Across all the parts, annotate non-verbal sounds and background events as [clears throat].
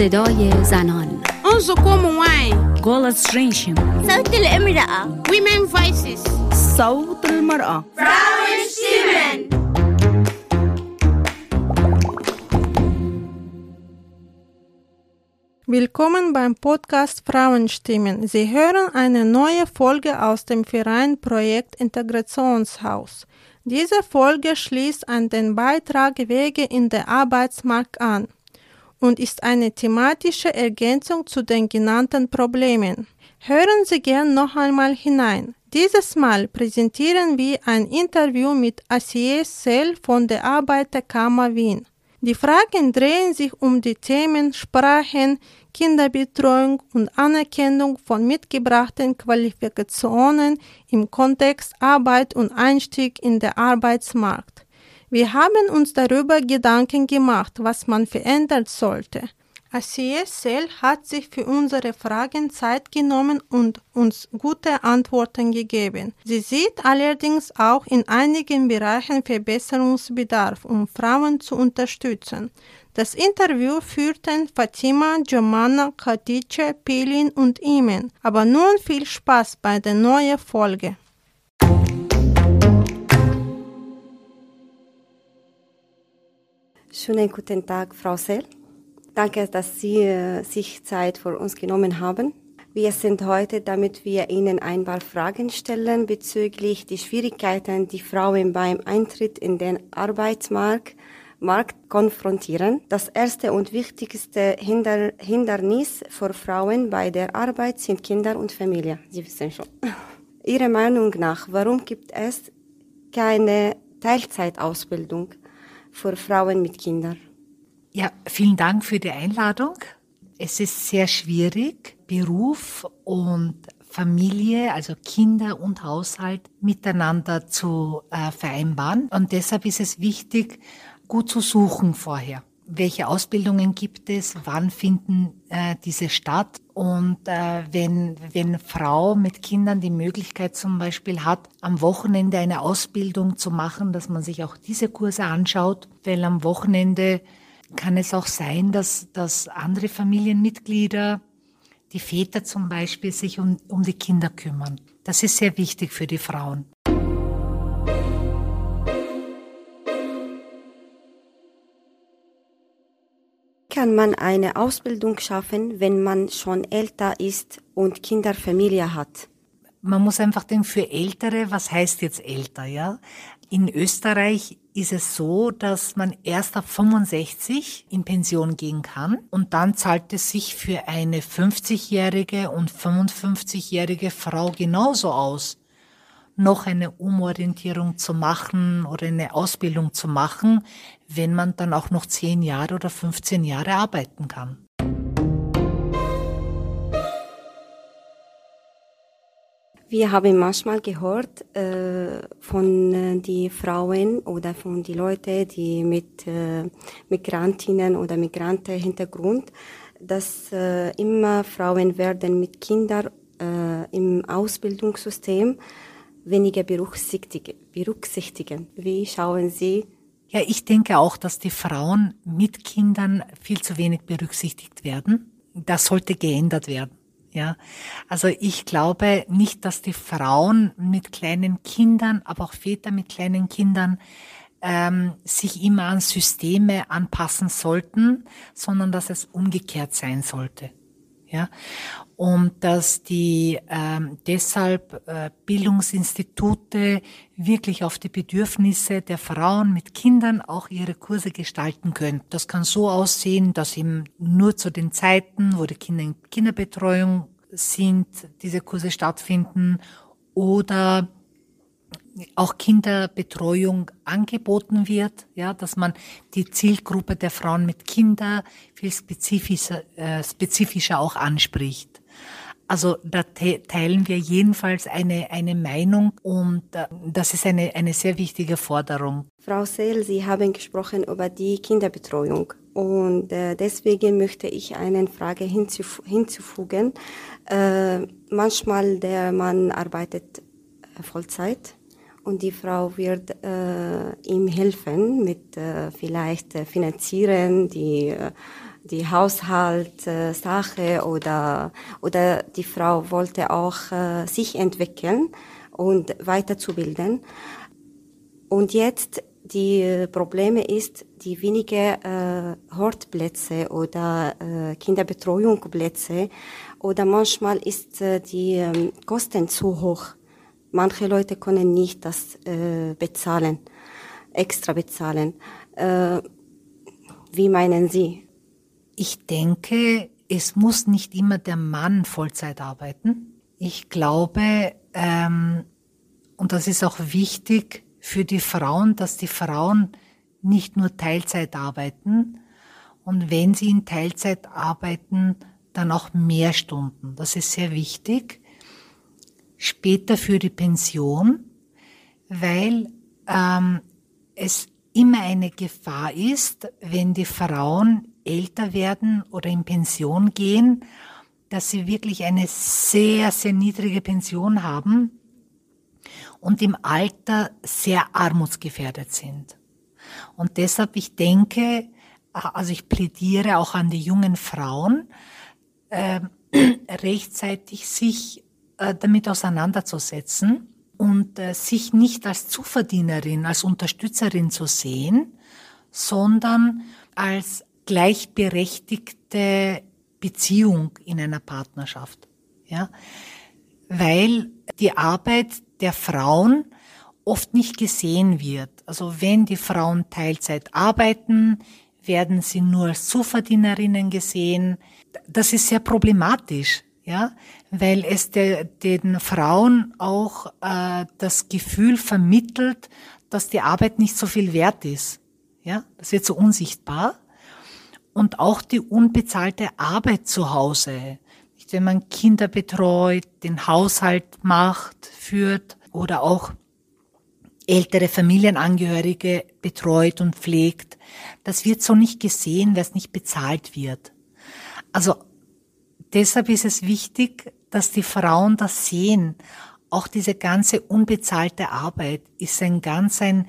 صدای زنان. انزکوم وای گولت رینشن صوت الامرأة Women Voices. صوت المرأة Frauen Stimmen Willkommen beim Podcast Frauenstimmen. Sie hören eine neue Folge aus dem Verein Projekt Integrationshaus. Diese Folge schließt an den Beitrag Wege in den Arbeitsmarkt an und ist eine thematische Ergänzung zu den genannten Problemen. Hören Sie gern noch einmal hinein. Dieses Mal präsentieren wir ein Interview mit Asie Sell von der Arbeiterkammer Wien. Die Fragen drehen sich um die Themen Sprachen, Kinderbetreuung und Anerkennung von mitgebrachten Qualifikationen im Kontext Arbeit und Einstieg in den Arbeitsmarkt. Wir haben uns darüber Gedanken gemacht, was man verändern sollte. ACSL hat sich für unsere Fragen Zeit genommen und uns gute Antworten gegeben. Sie sieht allerdings auch in einigen Bereichen Verbesserungsbedarf, um Frauen zu unterstützen. Das Interview führten Fatima, Jomana, Khadija, Pelin und Imen. Aber nun viel Spaß bei der neuen Folge. Schönen guten Tag, Frau Sell. Danke, dass Sie äh, sich Zeit für uns genommen haben. Wir sind heute, damit wir Ihnen ein paar Fragen stellen bezüglich die Schwierigkeiten, die Frauen beim Eintritt in den Arbeitsmarkt Markt konfrontieren. Das erste und wichtigste Hinder Hindernis für Frauen bei der Arbeit sind Kinder und Familie. Sie wissen schon. [laughs] Ihrer Meinung nach, warum gibt es keine Teilzeitausbildung für Frauen mit Kindern? Ja, vielen Dank für die Einladung. Es ist sehr schwierig, Beruf und Familie, also Kinder und Haushalt miteinander zu äh, vereinbaren. Und deshalb ist es wichtig, gut zu suchen vorher. Welche Ausbildungen gibt es? Wann finden äh, diese statt? Und äh, wenn, wenn Frau mit Kindern die Möglichkeit zum Beispiel hat, am Wochenende eine Ausbildung zu machen, dass man sich auch diese Kurse anschaut, weil am Wochenende kann es auch sein, dass, dass andere Familienmitglieder, die Väter zum Beispiel, sich um, um die Kinder kümmern. Das ist sehr wichtig für die Frauen. Kann man eine Ausbildung schaffen, wenn man schon älter ist und Kinderfamilie hat? Man muss einfach denken, für Ältere, was heißt jetzt älter, ja? In Österreich ist es so, dass man erst ab 65 in Pension gehen kann und dann zahlt es sich für eine 50-jährige und 55-jährige Frau genauso aus, noch eine Umorientierung zu machen oder eine Ausbildung zu machen, wenn man dann auch noch 10 Jahre oder 15 Jahre arbeiten kann. Wir haben manchmal gehört äh, von äh, die Frauen oder von die Leute, die mit äh, Migrantinnen oder Migrantenhintergrund, dass äh, immer Frauen werden mit Kindern äh, im Ausbildungssystem weniger berücksichtigen. Wie schauen Sie? Ja, ich denke auch, dass die Frauen mit Kindern viel zu wenig berücksichtigt werden. Das sollte geändert werden. Ja, also ich glaube nicht, dass die Frauen mit kleinen Kindern, aber auch Väter mit kleinen Kindern ähm, sich immer an Systeme anpassen sollten, sondern dass es umgekehrt sein sollte. Ja, und dass die ähm, deshalb äh, Bildungsinstitute wirklich auf die Bedürfnisse der Frauen mit Kindern auch ihre Kurse gestalten können. Das kann so aussehen, dass eben nur zu den Zeiten, wo die Kinder in Kinderbetreuung sind, diese Kurse stattfinden oder auch Kinderbetreuung angeboten wird, ja, dass man die Zielgruppe der Frauen mit Kindern viel spezifischer, äh, spezifischer auch anspricht. Also da teilen wir jedenfalls eine, eine Meinung und äh, das ist eine, eine sehr wichtige Forderung. Frau Seel, Sie haben gesprochen über die Kinderbetreuung und äh, deswegen möchte ich eine Frage hinzuf hinzufügen. Äh, manchmal der Mann arbeitet äh, Vollzeit und die Frau wird ihm helfen mit vielleicht finanzieren, die die Haushaltssache oder, oder die Frau wollte auch äh, sich entwickeln und weiterzubilden. Und jetzt die Probleme ist, die wenige äh, Hortplätze oder äh, Kinderbetreuungsplätze oder manchmal ist äh, die äh, Kosten zu hoch. Manche Leute können nicht das äh, bezahlen, extra bezahlen. Äh, wie meinen Sie? Ich denke, es muss nicht immer der Mann Vollzeit arbeiten. Ich glaube, ähm, und das ist auch wichtig für die Frauen, dass die Frauen nicht nur Teilzeit arbeiten und wenn sie in Teilzeit arbeiten, dann auch mehr Stunden. Das ist sehr wichtig. Später für die Pension, weil ähm, es immer eine Gefahr ist, wenn die Frauen älter werden oder in Pension gehen, dass sie wirklich eine sehr, sehr niedrige Pension haben und im Alter sehr armutsgefährdet sind. Und deshalb, ich denke, also ich plädiere auch an die jungen Frauen, äh, [clears throat] rechtzeitig sich äh, damit auseinanderzusetzen und äh, sich nicht als Zuverdienerin, als Unterstützerin zu sehen, sondern als gleichberechtigte Beziehung in einer Partnerschaft. Ja? Weil die Arbeit der Frauen oft nicht gesehen wird. Also wenn die Frauen Teilzeit arbeiten, werden sie nur als Zuverdienerinnen gesehen. Das ist sehr problematisch, ja, weil es de, den Frauen auch äh, das Gefühl vermittelt, dass die Arbeit nicht so viel wert ist. Ja, das wird so unsichtbar. Und auch die unbezahlte Arbeit zu Hause. Wenn man Kinder betreut, den Haushalt macht, führt oder auch ältere Familienangehörige betreut und pflegt. Das wird so nicht gesehen, weil es nicht bezahlt wird. Also deshalb ist es wichtig, dass die Frauen das sehen. Auch diese ganze unbezahlte Arbeit ist ein ganz ein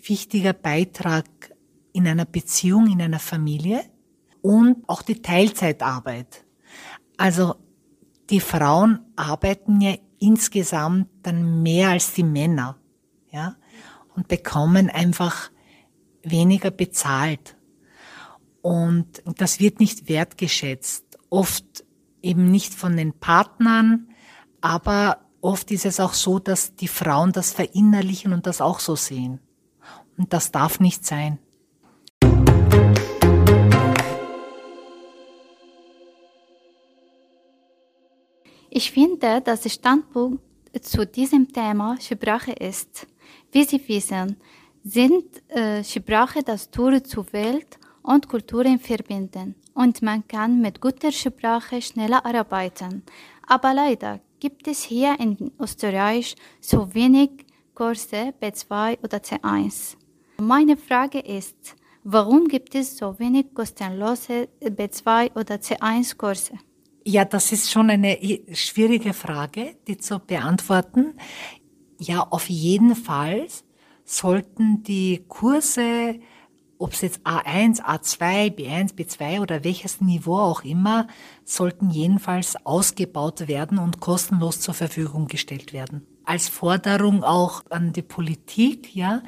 wichtiger Beitrag in einer Beziehung, in einer Familie und auch die Teilzeitarbeit. Also die Frauen arbeiten ja insgesamt dann mehr als die Männer ja, und bekommen einfach weniger bezahlt. Und das wird nicht wertgeschätzt. Oft eben nicht von den Partnern, aber oft ist es auch so, dass die Frauen das verinnerlichen und das auch so sehen. Und das darf nicht sein. Ich finde, dass der Standpunkt zu diesem Thema Sprache ist. Wie Sie wissen, sind äh, Sprache das Tor zur Welt und Kulturen verbinden und man kann mit guter Sprache schneller arbeiten. Aber leider gibt es hier in Österreich so wenig Kurse B2 oder C1. Meine Frage ist, warum gibt es so wenig kostenlose B2 oder C1 Kurse? Ja, das ist schon eine schwierige Frage, die zu beantworten. Ja, auf jeden Fall sollten die Kurse, ob es jetzt A1, A2, B1, B2 oder welches Niveau auch immer, sollten jedenfalls ausgebaut werden und kostenlos zur Verfügung gestellt werden. Als Forderung auch an die Politik, ja,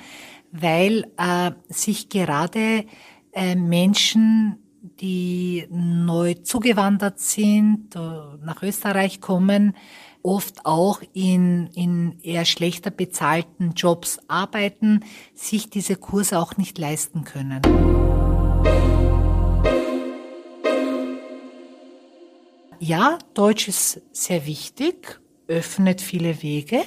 weil äh, sich gerade äh, Menschen die neu zugewandert sind, äh, nach Österreich kommen, oft auch in, in eher schlechter bezahlten Jobs arbeiten, sich diese Kurse auch nicht leisten können. Ja, Deutsch ist sehr wichtig, öffnet viele Wege,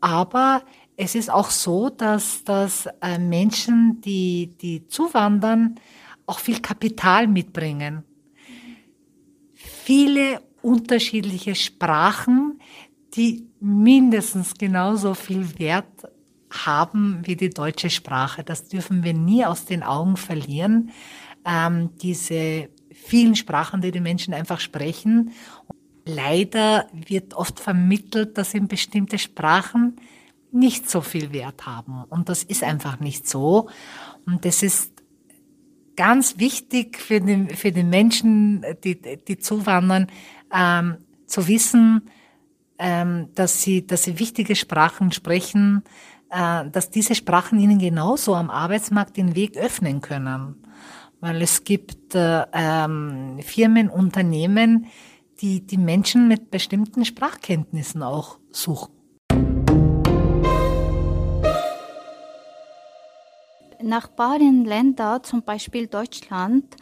aber es ist auch so, dass, dass äh, Menschen, die, die zuwandern, auch viel Kapital mitbringen. Viele unterschiedliche Sprachen, die mindestens genauso viel Wert haben wie die deutsche Sprache. Das dürfen wir nie aus den Augen verlieren. Ähm, diese vielen Sprachen, die die Menschen einfach sprechen. Leider wird oft vermittelt, dass eben bestimmte Sprachen nicht so viel Wert haben. Und das ist einfach nicht so. Und das ist ganz wichtig für den, für den Menschen, die, die zuwandern, ähm, zu wissen, ähm, dass sie, dass sie wichtige Sprachen sprechen, äh, dass diese Sprachen ihnen genauso am Arbeitsmarkt den Weg öffnen können. Weil es gibt äh, ähm, Firmen, Unternehmen, die die Menschen mit bestimmten Sprachkenntnissen auch suchen. Nachbarländer, zum Beispiel Deutschland,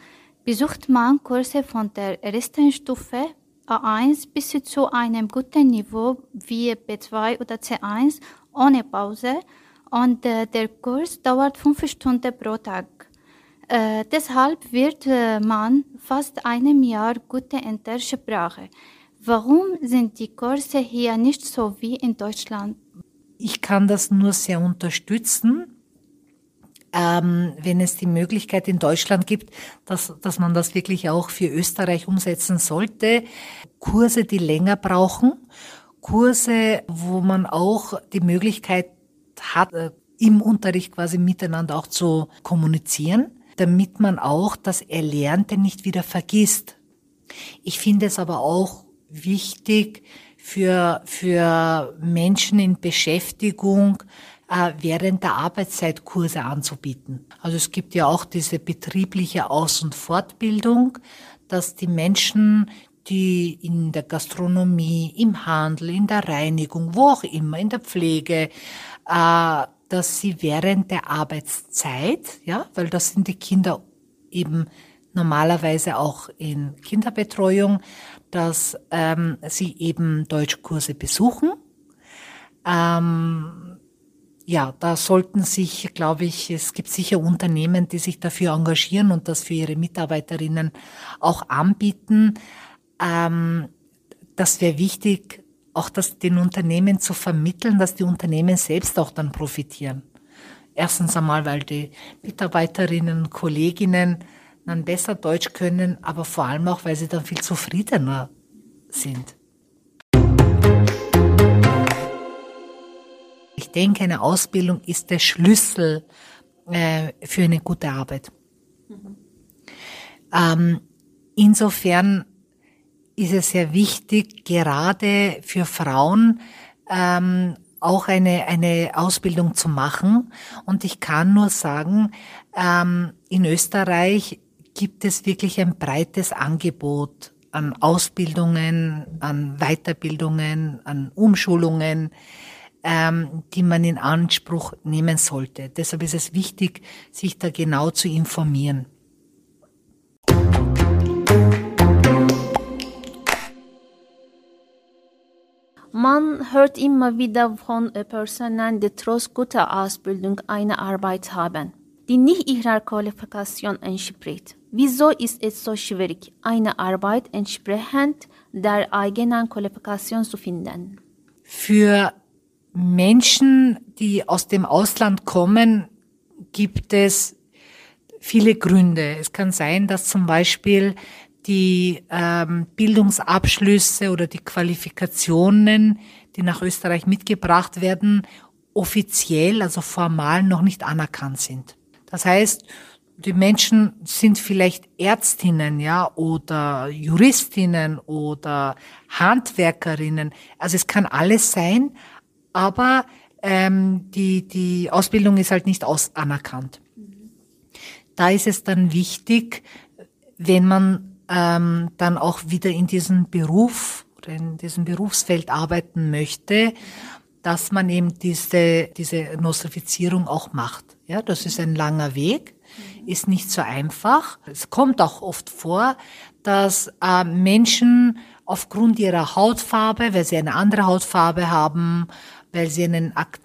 besucht man Kurse von der ersten Stufe A1 bis zu einem guten Niveau wie B2 oder C1 ohne Pause und äh, der Kurs dauert fünf Stunden pro Tag. Äh, deshalb wird äh, man fast einem Jahr gute in der Sprache. Warum sind die Kurse hier nicht so wie in Deutschland? Ich kann das nur sehr unterstützen ähm, wenn es die Möglichkeit in Deutschland gibt, dass, dass man das wirklich auch für Österreich umsetzen sollte. Kurse, die länger brauchen, Kurse, wo man auch die Möglichkeit hat, äh, im Unterricht quasi miteinander auch zu kommunizieren, damit man auch das Erlernte nicht wieder vergisst. Ich finde es aber auch wichtig für, für Menschen in Beschäftigung, äh, während der Arbeitszeit Kurse anzubieten. Also es gibt ja auch diese betriebliche Aus- und Fortbildung, dass die Menschen, die in der Gastronomie, im Handel, in der Reinigung, wo auch immer, in der Pflege, äh, dass sie während der Arbeitszeit, ja, weil das sind die Kinder eben normalerweise auch in Kinderbetreuung, dass ähm, sie eben Deutschkurse besuchen. Ähm, ja, da sollten sich, glaube ich, es gibt sicher Unternehmen, die sich dafür engagieren und das für ihre Mitarbeiterinnen auch anbieten. Ähm, das wäre wichtig, auch das den Unternehmen zu vermitteln, dass die Unternehmen selbst auch dann profitieren. Erstens einmal, weil die Mitarbeiterinnen Kolleginnen dann besser Deutsch können, aber vor allem auch, weil sie dann viel zufriedener sind. Ich denke, eine Ausbildung ist der Schlüssel äh, für eine gute Arbeit. Mhm. Ähm, insofern ist es sehr wichtig, gerade für Frauen ähm, auch eine, eine Ausbildung zu machen. Und ich kann nur sagen, ähm, in Österreich gibt es wirklich ein breites Angebot an Ausbildungen, an Weiterbildungen, an Umschulungen ähm, die man in Anspruch nehmen sollte. Deshalb ist es wichtig, sich da genau zu informieren. Man hört immer wieder von Personen, die trotz guter Ausbildung eine Arbeit haben, die nicht ihrer Qualifikation entspricht. Wieso ist es so schwierig, eine Arbeit entsprechend der eigenen Qualifikation zu finden? Für Menschen, die aus dem Ausland kommen, gibt es viele Gründe. Es kann sein, dass zum Beispiel die ähm, Bildungsabschlüsse oder die Qualifikationen, die nach Österreich mitgebracht werden, offiziell, also formal noch nicht anerkannt sind. Das heißt, die Menschen sind vielleicht Ärztinnen, ja, oder Juristinnen oder Handwerkerinnen. Also es kann alles sein, aber ähm, die, die Ausbildung ist halt nicht aus anerkannt. Da ist es dann wichtig, wenn man ähm, dann auch wieder in diesem Beruf oder in diesem Berufsfeld arbeiten möchte, dass man eben diese, diese Nostrifizierung auch macht. Ja, das ist ein langer Weg, ist nicht so einfach. Es kommt auch oft vor, dass äh, Menschen aufgrund ihrer Hautfarbe, weil sie eine andere Hautfarbe haben, weil sie einen, Ak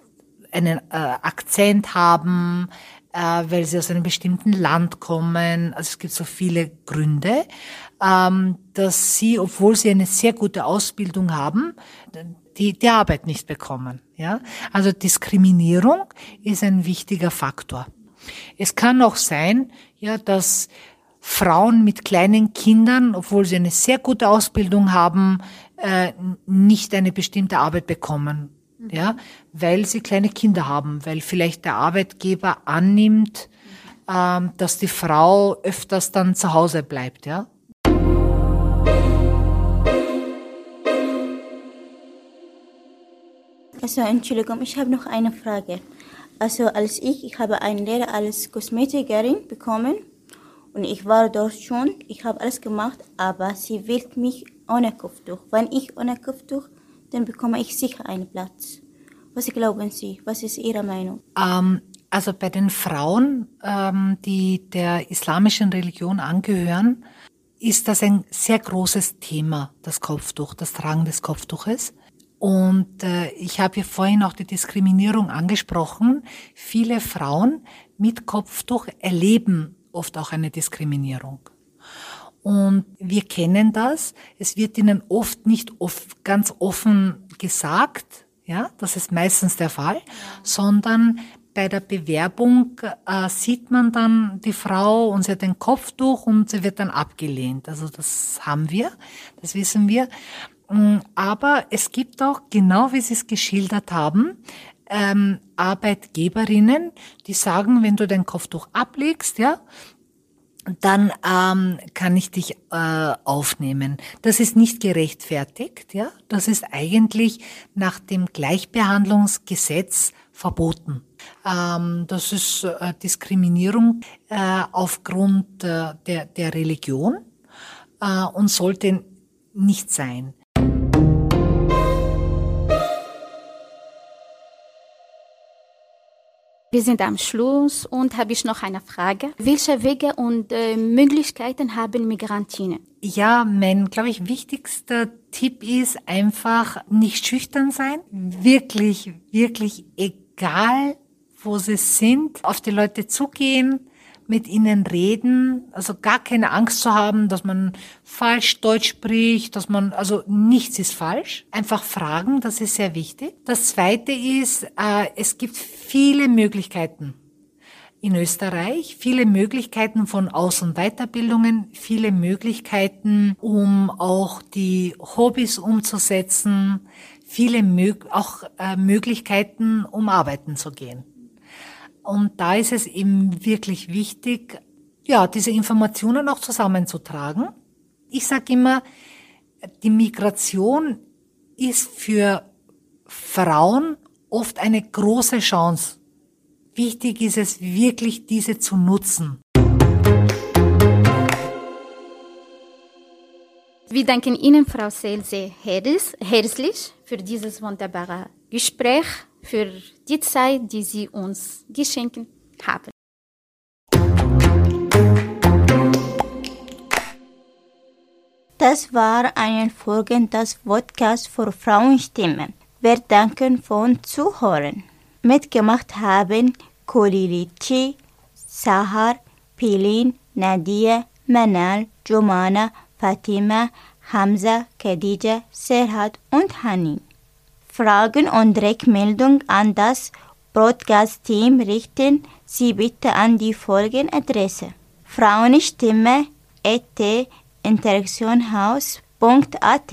einen äh, Akzent haben, äh, weil sie aus einem bestimmten Land kommen. Also es gibt so viele Gründe, ähm, dass sie, obwohl sie eine sehr gute Ausbildung haben, die, die Arbeit nicht bekommen. Ja? Also Diskriminierung ist ein wichtiger Faktor. Es kann auch sein, ja, dass Frauen mit kleinen Kindern, obwohl sie eine sehr gute Ausbildung haben, äh, nicht eine bestimmte Arbeit bekommen ja, weil sie kleine Kinder haben, weil vielleicht der Arbeitgeber annimmt, ähm, dass die Frau öfters dann zu Hause bleibt, ja. Also Entschuldigung, ich habe noch eine Frage. Also als ich, ich habe eine Lehre als Kosmetikerin bekommen und ich war dort schon, ich habe alles gemacht, aber sie will mich ohne Kopftuch. Wenn ich ohne Kopftuch, dann bekomme ich sicher einen Platz. Was glauben Sie? Was ist Ihre Meinung? Ähm, also bei den Frauen, ähm, die der islamischen Religion angehören, ist das ein sehr großes Thema, das Kopftuch, das Tragen des Kopftuches. Und äh, ich habe ja vorhin auch die Diskriminierung angesprochen. Viele Frauen mit Kopftuch erleben oft auch eine Diskriminierung. Und wir kennen das. Es wird ihnen oft nicht oft, ganz offen gesagt, ja, das ist meistens der Fall, sondern bei der Bewerbung äh, sieht man dann die Frau und sie hat den Kopftuch und sie wird dann abgelehnt. Also das haben wir, das wissen wir. Mm, aber es gibt auch, genau wie Sie es geschildert haben, ähm, Arbeitgeberinnen, die sagen, wenn du dein Kopftuch ablegst, ja, dann ähm, kann ich dich äh, aufnehmen. Das ist nicht gerechtfertigt, ja. Das ist eigentlich nach dem Gleichbehandlungsgesetz verboten. Ähm, das ist äh, Diskriminierung äh, aufgrund äh, der, der Religion äh, und sollte nicht sein. Wir sind am Schluss und habe ich noch eine Frage. Welche Wege und äh, Möglichkeiten haben Migrantinnen? Ja, mein, glaube ich, wichtigster Tipp ist einfach nicht schüchtern sein. Wirklich, wirklich egal, wo sie sind, auf die Leute zugehen, mit ihnen reden, also gar keine Angst zu haben, dass man falsch Deutsch spricht, dass man, also nichts ist falsch. Einfach fragen, das ist sehr wichtig. Das zweite ist, äh, es gibt viele Möglichkeiten in Österreich, viele Möglichkeiten von Aus- und Weiterbildungen, viele Möglichkeiten, um auch die Hobbys umzusetzen, viele auch äh, Möglichkeiten, um arbeiten zu gehen. Und da ist es eben wirklich wichtig, ja, diese Informationen auch zusammenzutragen. Ich sage immer, die Migration ist für Frauen oft eine große Chance. Wichtig ist es wirklich, diese zu nutzen. Wir danken Ihnen, Frau Selse, herzlich für dieses wunderbare Gespräch für die Zeit, die Sie uns geschenkt haben. Das war eine Folge des Podcasts für Frauenstimmen. Wir danken von Zuhören. Mitgemacht haben Kolilici, Sahar, Pilin, Nadia, Manal, Jumana, Fatima, Hamza, Khadija, Serhat und Hanin. Fragen und Rückmeldungen an das Broadcast-Team richten Sie bitte an die folgende Adresse. Frauenstimme at interaktionhaus.at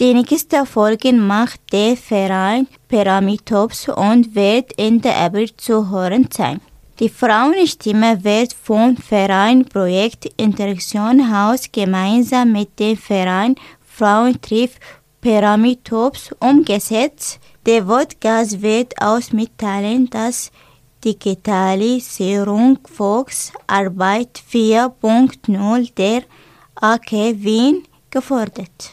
Die nächste Folge macht der Verein Pyramitops und wird Ende April zu hören sein. Die Frauenstimme wird vom Verein Projekt Interaktion Haus gemeinsam mit dem Verein Frauentriff Pyramidtops umgesetzt. Der Podcast wird ausmitteilen, dass Digitalisierung Volksarbeit 4.0 der AK Wien gefordert.